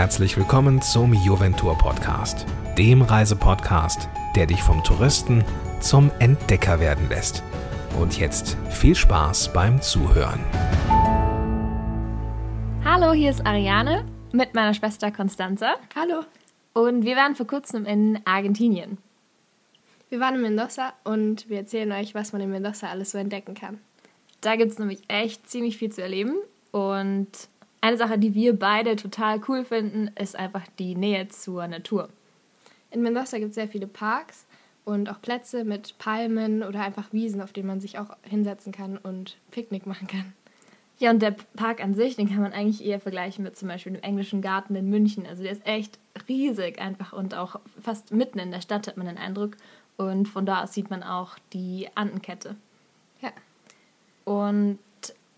herzlich willkommen zum Juventur Podcast, dem Reisepodcast, der dich vom Touristen zum Entdecker werden lässt. Und jetzt viel Spaß beim Zuhören. Hallo, hier ist Ariane mit meiner Schwester Constanza. Hallo. Und wir waren vor kurzem in Argentinien. Wir waren in Mendoza und wir erzählen euch, was man in Mendoza alles so entdecken kann. Da gibt es nämlich echt ziemlich viel zu erleben. Und eine Sache, die wir beide total cool finden, ist einfach die Nähe zur Natur. In Mendoza gibt es sehr viele Parks und auch Plätze mit Palmen oder einfach Wiesen, auf denen man sich auch hinsetzen kann und Picknick machen kann. Ja, und der Park an sich, den kann man eigentlich eher vergleichen mit zum Beispiel dem englischen Garten in München. Also der ist echt riesig einfach und auch fast mitten in der Stadt hat man den Eindruck. Und von da aus sieht man auch die Andenkette. Ja. Und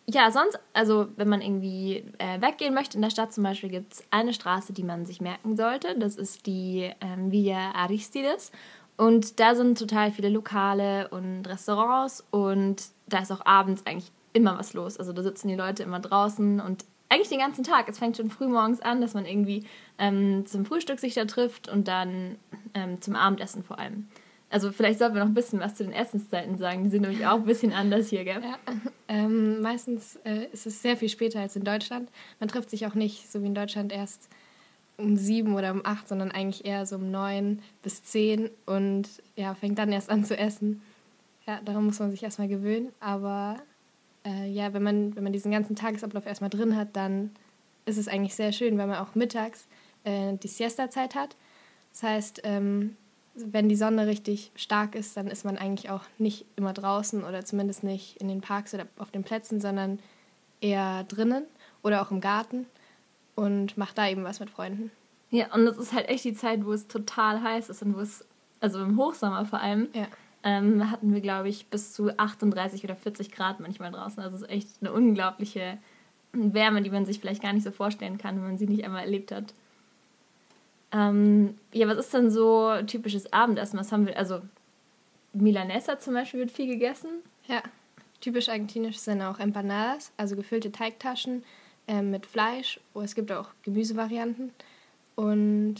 ja, sonst, also wenn man irgendwie äh, weggehen möchte in der Stadt zum Beispiel, gibt es eine Straße, die man sich merken sollte. Das ist die ähm, Villa Aristides. Und da sind total viele Lokale und Restaurants und da ist auch abends eigentlich immer was los. Also da sitzen die Leute immer draußen und eigentlich den ganzen Tag. Es fängt schon früh morgens an, dass man irgendwie ähm, zum Frühstück sich da trifft und dann ähm, zum Abendessen vor allem. Also vielleicht sollten wir noch ein bisschen was zu den Essenszeiten sagen. Die sind nämlich auch ein bisschen anders hier, gell? Ja. Ähm, meistens äh, ist es sehr viel später als in Deutschland. Man trifft sich auch nicht, so wie in Deutschland, erst um sieben oder um acht, sondern eigentlich eher so um neun bis zehn und ja, fängt dann erst an zu essen. Ja, daran muss man sich erstmal gewöhnen. Aber äh, ja, wenn man, wenn man diesen ganzen Tagesablauf erstmal drin hat, dann ist es eigentlich sehr schön, weil man auch mittags äh, die Siesta-Zeit hat. Das heißt, ähm, wenn die Sonne richtig stark ist, dann ist man eigentlich auch nicht immer draußen oder zumindest nicht in den Parks oder auf den Plätzen, sondern eher drinnen oder auch im Garten und macht da eben was mit Freunden. Ja, und das ist halt echt die Zeit, wo es total heiß ist und wo es, also im Hochsommer vor allem, ja. ähm, hatten wir, glaube ich, bis zu 38 oder 40 Grad manchmal draußen. Also es ist echt eine unglaubliche Wärme, die man sich vielleicht gar nicht so vorstellen kann, wenn man sie nicht einmal erlebt hat. Ähm, ja, was ist denn so typisches Abendessen? Was haben wir, also Milanesa zum Beispiel wird viel gegessen. Ja, typisch argentinisch sind auch Empanadas, also gefüllte Teigtaschen äh, mit Fleisch. Oh, es gibt auch Gemüsevarianten und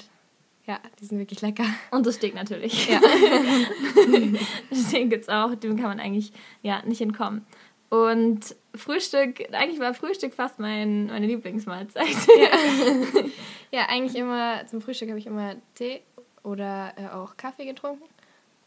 ja, die sind wirklich lecker. Und das Steak natürlich. Ja. Steak gibt es auch, dem kann man eigentlich ja, nicht entkommen. Und Frühstück, eigentlich war Frühstück fast mein, meine Lieblingsmahlzeit. Ja, ja eigentlich immer, zum Frühstück habe ich immer Tee oder äh, auch Kaffee getrunken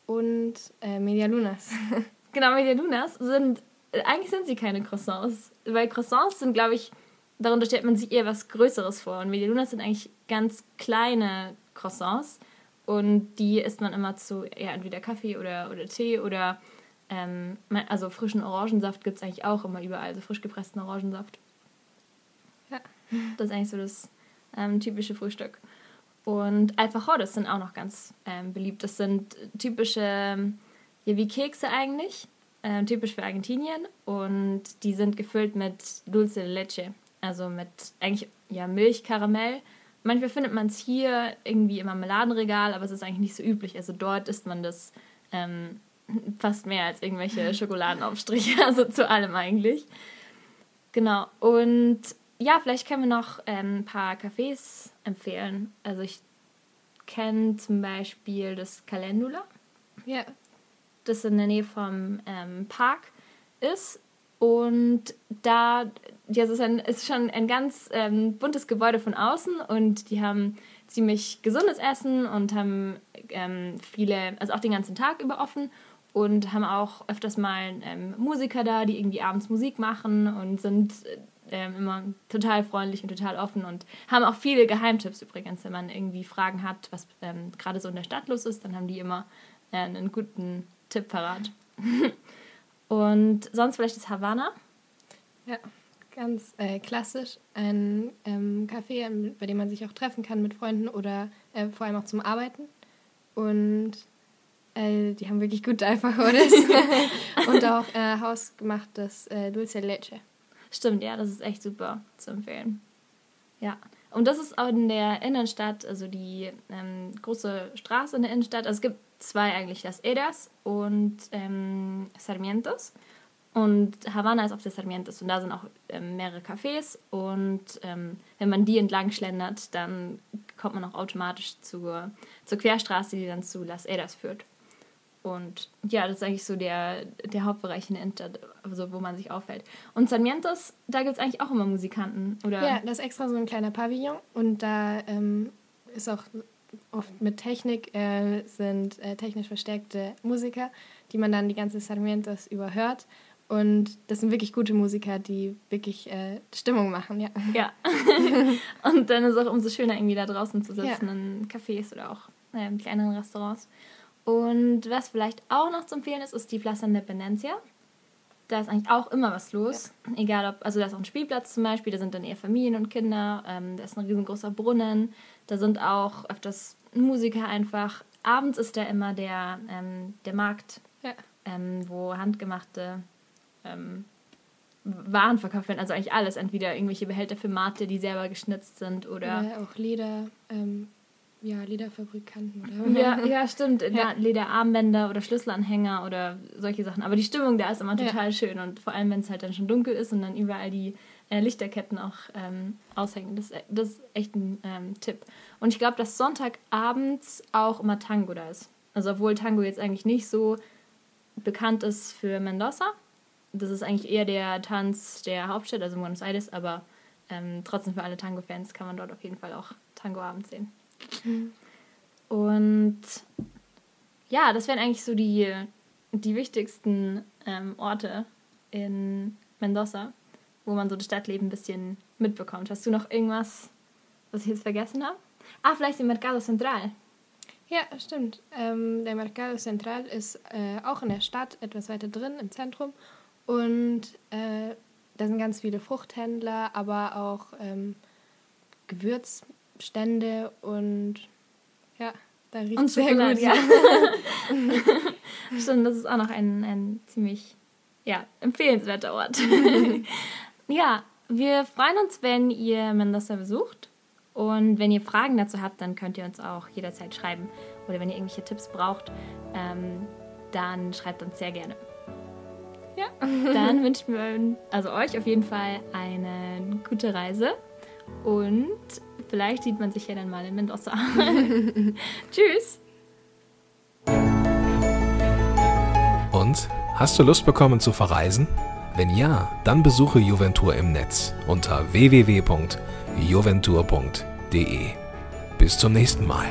und äh, Medialunas. Genau, Medialunas sind, eigentlich sind sie keine Croissants, weil Croissants sind, glaube ich, darunter stellt man sich eher was Größeres vor und Medialunas sind eigentlich ganz kleine Croissants und die isst man immer zu ja, entweder Kaffee oder, oder Tee oder ähm, also frischen Orangensaft gibt es eigentlich auch immer überall, also frisch gepressten Orangensaft. Ja. Das ist eigentlich so das ähm, typische Frühstück. Und Alfajores sind auch noch ganz ähm, beliebt. Das sind typische, ja, wie Kekse eigentlich, äh, typisch für Argentinien. Und die sind gefüllt mit Dulce de Leche, also mit eigentlich ja, Milch, Karamell. Manchmal findet man es hier irgendwie im Marmeladenregal, aber es ist eigentlich nicht so üblich. Also dort isst man das ähm, fast mehr als irgendwelche Schokoladenaufstriche, also zu allem eigentlich. Genau. Und ja, vielleicht können wir noch ähm, ein paar Cafés empfehlen. Also ich kenne zum Beispiel das Calendula. Ja. Das in der Nähe vom ähm, Park ist. Und da, ja, es ist, ein, ist schon ein ganz ähm, buntes Gebäude von außen und die haben ziemlich gesundes Essen und haben ähm, viele, also auch den ganzen Tag über offen und haben auch öfters mal ähm, Musiker da, die irgendwie abends Musik machen und sind ähm, immer total freundlich und total offen und haben auch viele Geheimtipps übrigens, wenn man irgendwie Fragen hat, was ähm, gerade so in der Stadt los ist, dann haben die immer äh, einen guten Tipp parat. und sonst vielleicht das Havanna. Ja, ganz äh, klassisch. Ein ähm, Café, bei dem man sich auch treffen kann mit Freunden oder äh, vor allem auch zum Arbeiten. Und äh, die haben wirklich gute Alfajores. und auch äh, hausgemachtes äh, Dulce Leche. Stimmt, ja, das ist echt super zu empfehlen. Ja. Und das ist auch in der Innenstadt, also die ähm, große Straße in der Innenstadt. Also es gibt zwei eigentlich, das Eras und ähm, Sarmientos. Und Havanna ist auf der Sarmientos und da sind auch ähm, mehrere Cafés und ähm, wenn man die entlang schlendert, dann kommt man auch automatisch zur, zur Querstraße, die dann zu Las Eras führt. Und ja, das ist eigentlich so der, der Hauptbereich in der Inter, also wo man sich aufhält. Und Sarmientos, da gibt es eigentlich auch immer Musikanten, oder? Ja, das ist extra so ein kleiner Pavillon und da ähm, ist auch oft mit Technik, äh, sind äh, technisch verstärkte Musiker, die man dann die ganze Sarmientos überhört. Und das sind wirklich gute Musiker, die wirklich äh, Stimmung machen, ja. Ja. und dann ist es auch umso schöner, irgendwie da draußen zu sitzen ja. in Cafés oder auch in kleineren Restaurants. Und was vielleicht auch noch zu empfehlen ist, ist die Plaza Independencia. Da ist eigentlich auch immer was los. Ja. Egal ob, also da ist auch ein Spielplatz zum Beispiel, da sind dann eher Familien und Kinder, ähm, da ist ein riesengroßer Brunnen, da sind auch öfters Musiker einfach. Abends ist da immer der, ähm, der Markt, ja. ähm, wo handgemachte ähm, Waren verkauft werden. Also eigentlich alles. Entweder irgendwelche Behälter für Mate, die selber geschnitzt sind oder. Ja, auch Leder. Ja, Lederfabrikanten oder. Ja, ja stimmt. Ja. Lederarmbänder oder Schlüsselanhänger oder solche Sachen. Aber die Stimmung da ist immer total ja. schön. Und vor allem, wenn es halt dann schon dunkel ist und dann überall die äh, Lichterketten auch ähm, aushängen. Das, das ist echt ein ähm, Tipp. Und ich glaube, dass Sonntagabends auch immer Tango da ist. Also obwohl Tango jetzt eigentlich nicht so bekannt ist für Mendoza, das ist eigentlich eher der Tanz der Hauptstadt, also Buenos Aires, aber ähm, trotzdem für alle Tango-Fans kann man dort auf jeden Fall auch Tango-Abend sehen. Und ja, das wären eigentlich so die, die wichtigsten ähm, Orte in Mendoza, wo man so das Stadtleben ein bisschen mitbekommt. Hast du noch irgendwas, was ich jetzt vergessen habe? Ah, vielleicht den Mercado Central. Ja, stimmt. Ähm, der Mercado Central ist äh, auch in der Stadt, etwas weiter drin, im Zentrum. Und äh, da sind ganz viele Fruchthändler, aber auch ähm, Gewürzstände und ja, da riecht es sehr gut. Ja. Stimmt, das ist auch noch ein, ein ziemlich ja, empfehlenswerter Ort. ja, wir freuen uns, wenn ihr Mendoza besucht. Und wenn ihr Fragen dazu habt, dann könnt ihr uns auch jederzeit schreiben. Oder wenn ihr irgendwelche Tipps braucht, ähm, dann schreibt uns sehr gerne. Ja. Dann wünschen wir also euch auf jeden Fall eine gute Reise und vielleicht sieht man sich ja dann mal in Mendoza. Tschüss. Und hast du Lust bekommen zu verreisen? Wenn ja, dann besuche Juventur im Netz unter www.juventur.de. Bis zum nächsten Mal.